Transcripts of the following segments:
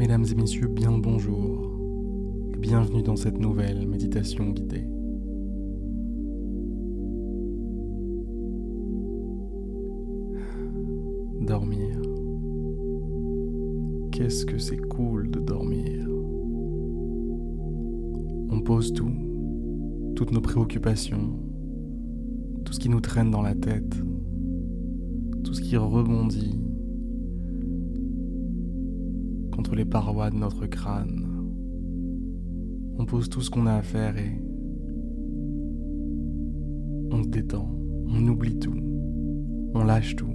Mesdames et messieurs, bien le bonjour et bienvenue dans cette nouvelle méditation guidée. Dormir. Qu'est-ce que c'est cool de dormir? On pose tout, toutes nos préoccupations, tout ce qui nous traîne dans la tête, tout ce qui rebondit les parois de notre crâne. On pose tout ce qu'on a à faire et on se détend, on oublie tout, on lâche tout.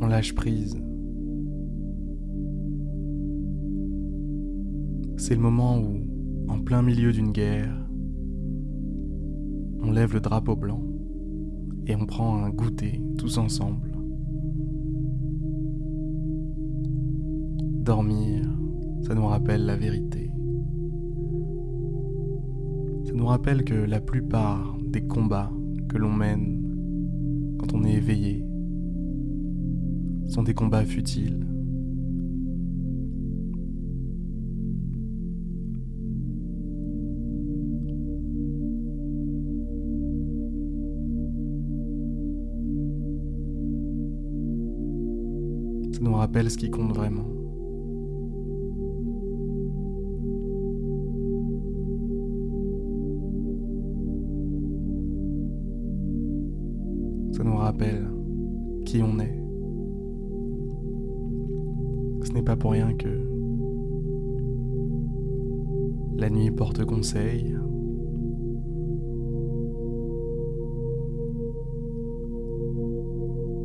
On lâche prise. C'est le moment où, en plein milieu d'une guerre, on lève le drapeau blanc et on prend un goûter tous ensemble. Dormir, ça nous rappelle la vérité. Ça nous rappelle que la plupart des combats que l'on mène quand on est éveillé sont des combats futiles. Nous rappelle ce qui compte vraiment. Ça nous rappelle qui on est. Ce n'est pas pour rien que la nuit porte conseil.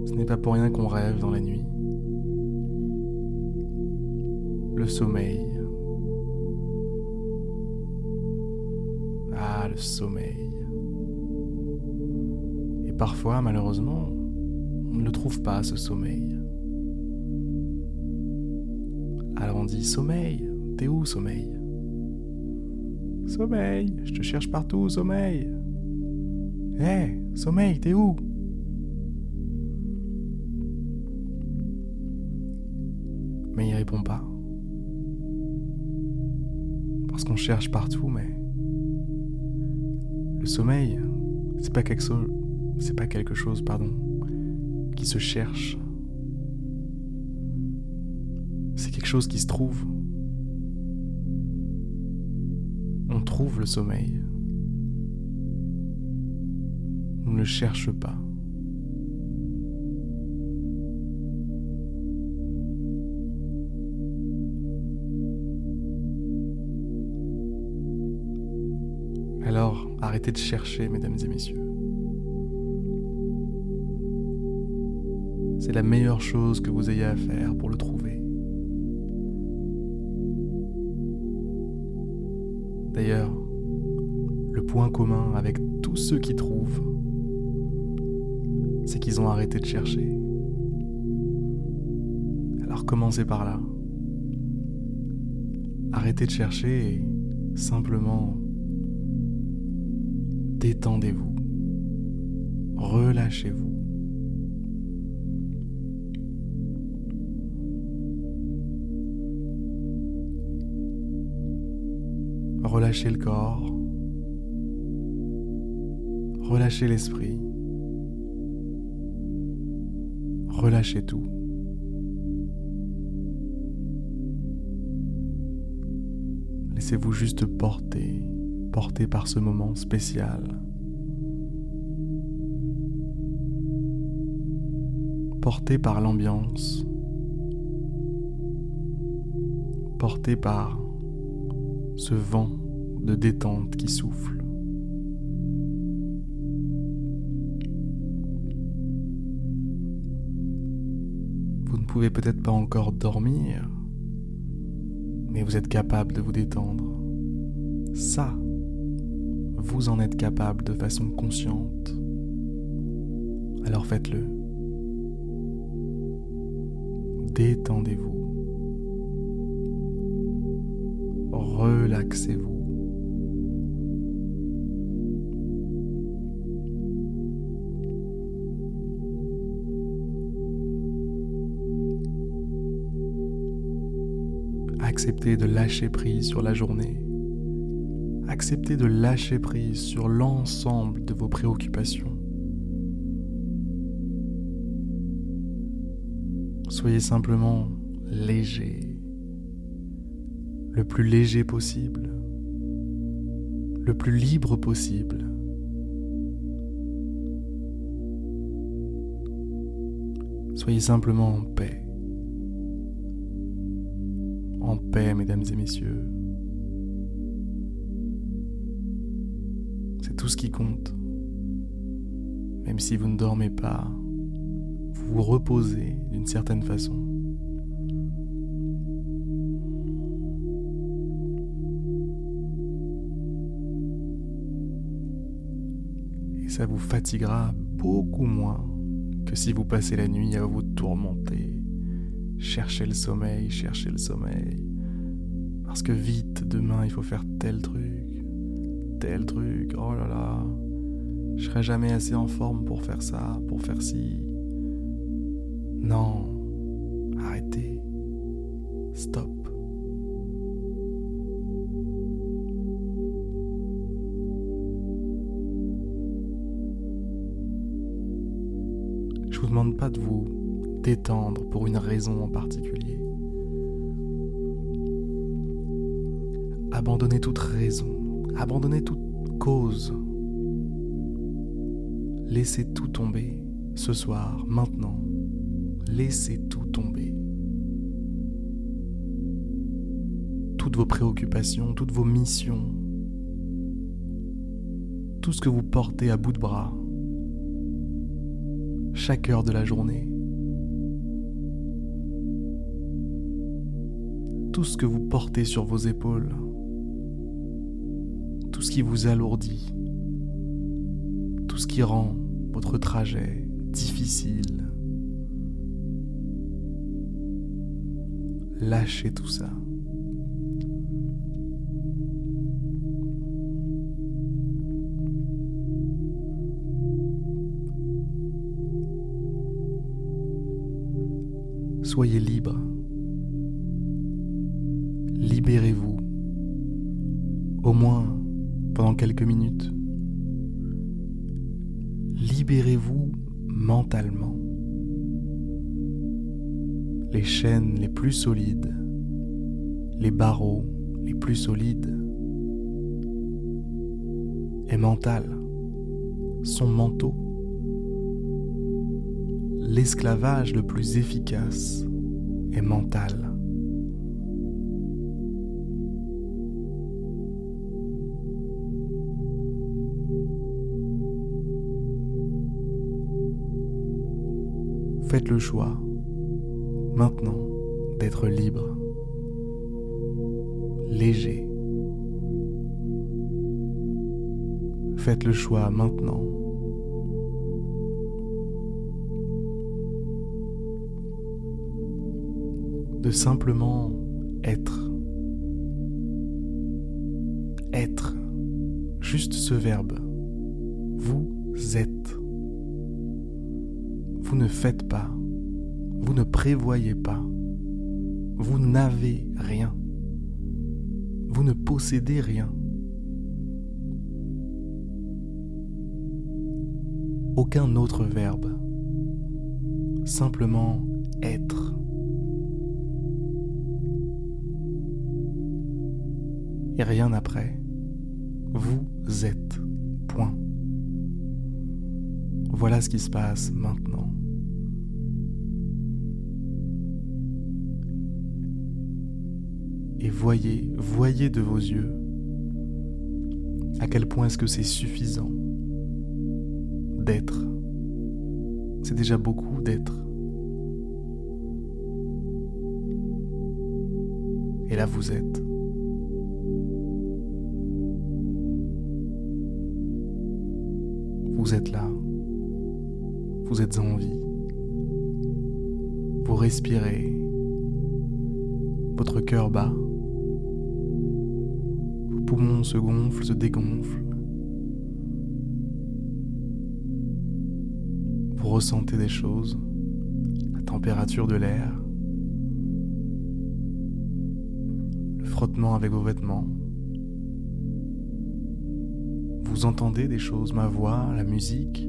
Ce n'est pas pour rien qu'on rêve dans la nuit. Le sommeil. Ah, le sommeil. Et parfois, malheureusement, on ne le trouve pas, ce sommeil. Alors on dit sommeil, t'es où sommeil? Sommeil, je te cherche partout, sommeil. Hé, sommeil, t'es où? Mais il répond pas. Parce qu'on cherche partout, mais le sommeil, c'est pas quelque chose, c'est pas quelque chose, pardon, qui se cherche. C'est quelque chose qui se trouve. On trouve le sommeil. On ne le cherche pas. Arrêtez de chercher, mesdames et messieurs. C'est la meilleure chose que vous ayez à faire pour le trouver. D'ailleurs, le point commun avec tous ceux qui trouvent, c'est qu'ils ont arrêté de chercher. Alors commencez par là. Arrêtez de chercher et simplement détendez-vous. Relâchez-vous. Relâchez le corps. Relâchez l'esprit. Relâchez tout. Laissez-vous juste porter, porter par ce moment spécial. Porté par l'ambiance. Porté par ce vent de détente qui souffle. Vous ne pouvez peut-être pas encore dormir, mais vous êtes capable de vous détendre. Ça, vous en êtes capable de façon consciente, alors faites-le. Détendez-vous. Relaxez-vous. Acceptez de lâcher prise sur la journée Acceptez de lâcher prise sur l'ensemble de vos préoccupations. Soyez simplement léger, le plus léger possible, le plus libre possible. Soyez simplement en paix. En paix, mesdames et messieurs. C'est tout ce qui compte. Même si vous ne dormez pas, vous vous reposez d'une certaine façon. Et ça vous fatiguera beaucoup moins que si vous passez la nuit à vous tourmenter, chercher le sommeil, chercher le sommeil. Parce que vite, demain, il faut faire tel truc, tel truc, oh là là, je serai jamais assez en forme pour faire ça, pour faire ci. Non, arrêtez, stop. Je vous demande pas de vous détendre pour une raison en particulier. Abandonnez toute raison, abandonnez toute cause. Laissez tout tomber ce soir, maintenant. Laissez tout tomber. Toutes vos préoccupations, toutes vos missions, tout ce que vous portez à bout de bras, chaque heure de la journée. Tout ce que vous portez sur vos épaules, tout ce qui vous alourdit, tout ce qui rend votre trajet difficile. Lâchez tout ça. Soyez libre. Libérez-vous. Au moins pendant quelques minutes. Libérez-vous mentalement. Les chaînes les plus solides, les barreaux les plus solides et mentales sont mentaux l'esclavage le plus efficace est mental. Faites le choix, maintenant, d'être libre, léger. Faites le choix maintenant de simplement être. Être. Juste ce verbe. Vous êtes. Vous ne faites pas. Vous ne prévoyez pas. Vous n'avez rien. Vous ne possédez rien. Aucun autre verbe. Simplement être. et rien après. Vous êtes. Point. Voilà ce qui se passe maintenant. Voyez, voyez de vos yeux à quel point est-ce que c'est suffisant d'être. C'est déjà beaucoup d'être. Et là vous êtes. Vous êtes là. Vous êtes en vie. Vous respirez. Votre cœur bat. Poumons se gonflent, se dégonflent. Vous ressentez des choses. La température de l'air. frottement avec vos vêtements. Vous entendez des choses, ma voix, la musique.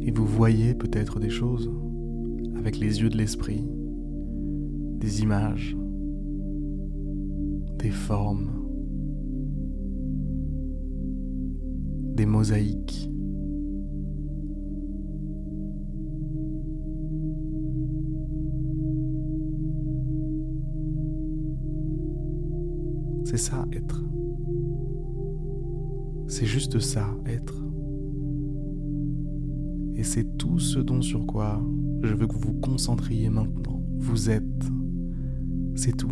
Et vous voyez peut-être des choses avec les yeux de l'esprit, des images, des formes, des mosaïques. C'est ça, être. C'est juste ça, être. Et c'est tout ce dont sur quoi je veux que vous vous concentriez maintenant. Vous êtes. C'est tout.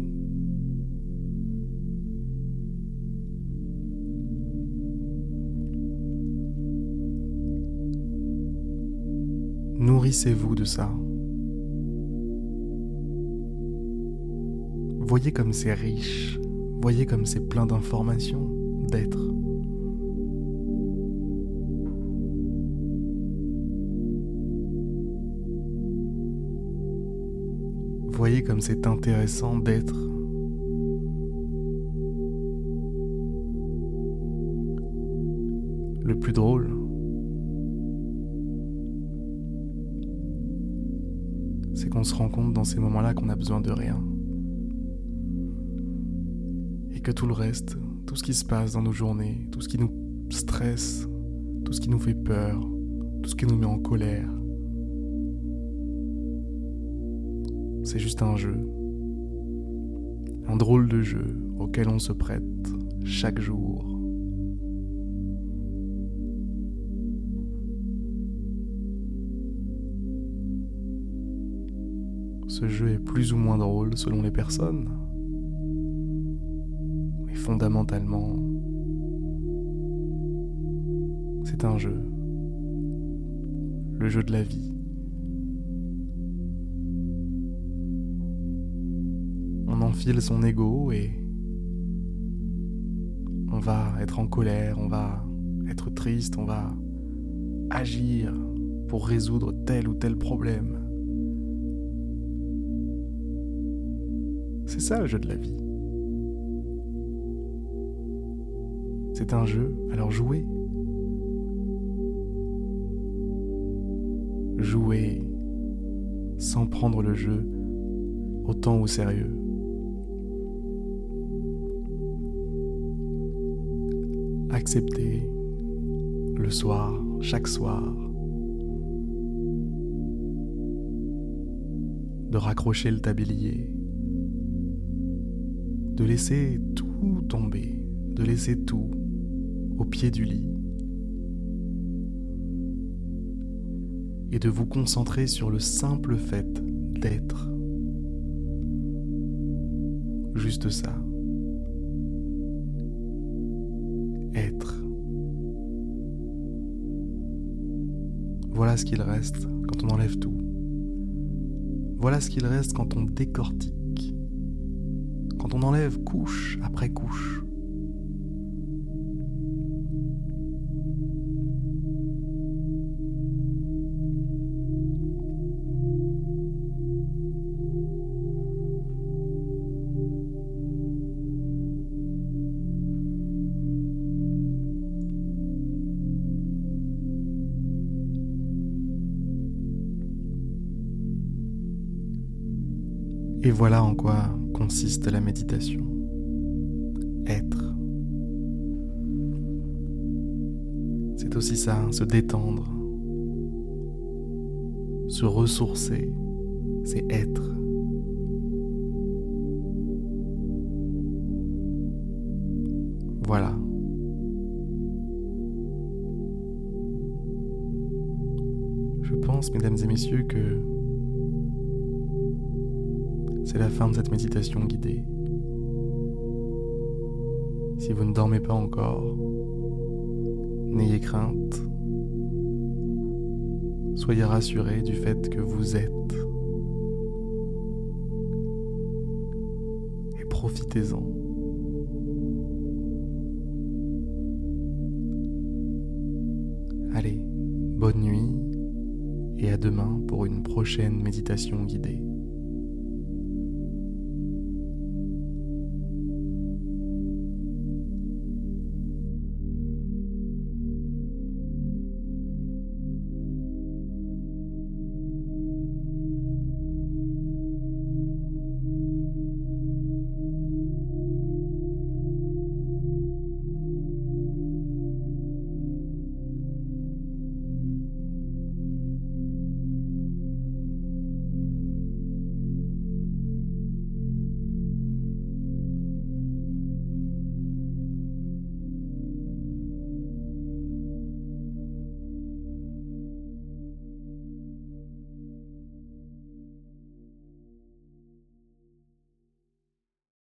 Nourrissez-vous de ça. Voyez comme c'est riche, voyez comme c'est plein d'informations, d'être. Voyez comme c'est intéressant d'être. Le plus drôle, qu'on se rend compte dans ces moments-là qu'on a besoin de rien. Et que tout le reste, tout ce qui se passe dans nos journées, tout ce qui nous stresse, tout ce qui nous fait peur, tout ce qui nous met en colère, c'est juste un jeu. Un drôle de jeu auquel on se prête chaque jour. Ce jeu est plus ou moins drôle selon les personnes. Mais fondamentalement, c'est un jeu. Le jeu de la vie. On enfile son ego et on va être en colère, on va être triste, on va agir pour résoudre tel ou tel problème. C'est ça le jeu de la vie. C'est un jeu, alors jouez. Jouez sans prendre le jeu autant au sérieux. Acceptez le soir, chaque soir, de raccrocher le tablier de laisser tout tomber, de laisser tout au pied du lit et de vous concentrer sur le simple fait d'être. Juste ça. Être. Voilà ce qu'il reste quand on enlève tout. Voilà ce qu'il reste quand on décortique on enlève couche après couche. Et voilà en quoi consiste la méditation. Être. C'est aussi ça, se détendre, se ressourcer, c'est être. Voilà. Je pense, mesdames et messieurs, que c'est la fin de cette méditation guidée. Si vous ne dormez pas encore, n'ayez crainte. Soyez rassurés du fait que vous êtes. Et profitez-en. Allez, bonne nuit et à demain pour une prochaine méditation guidée.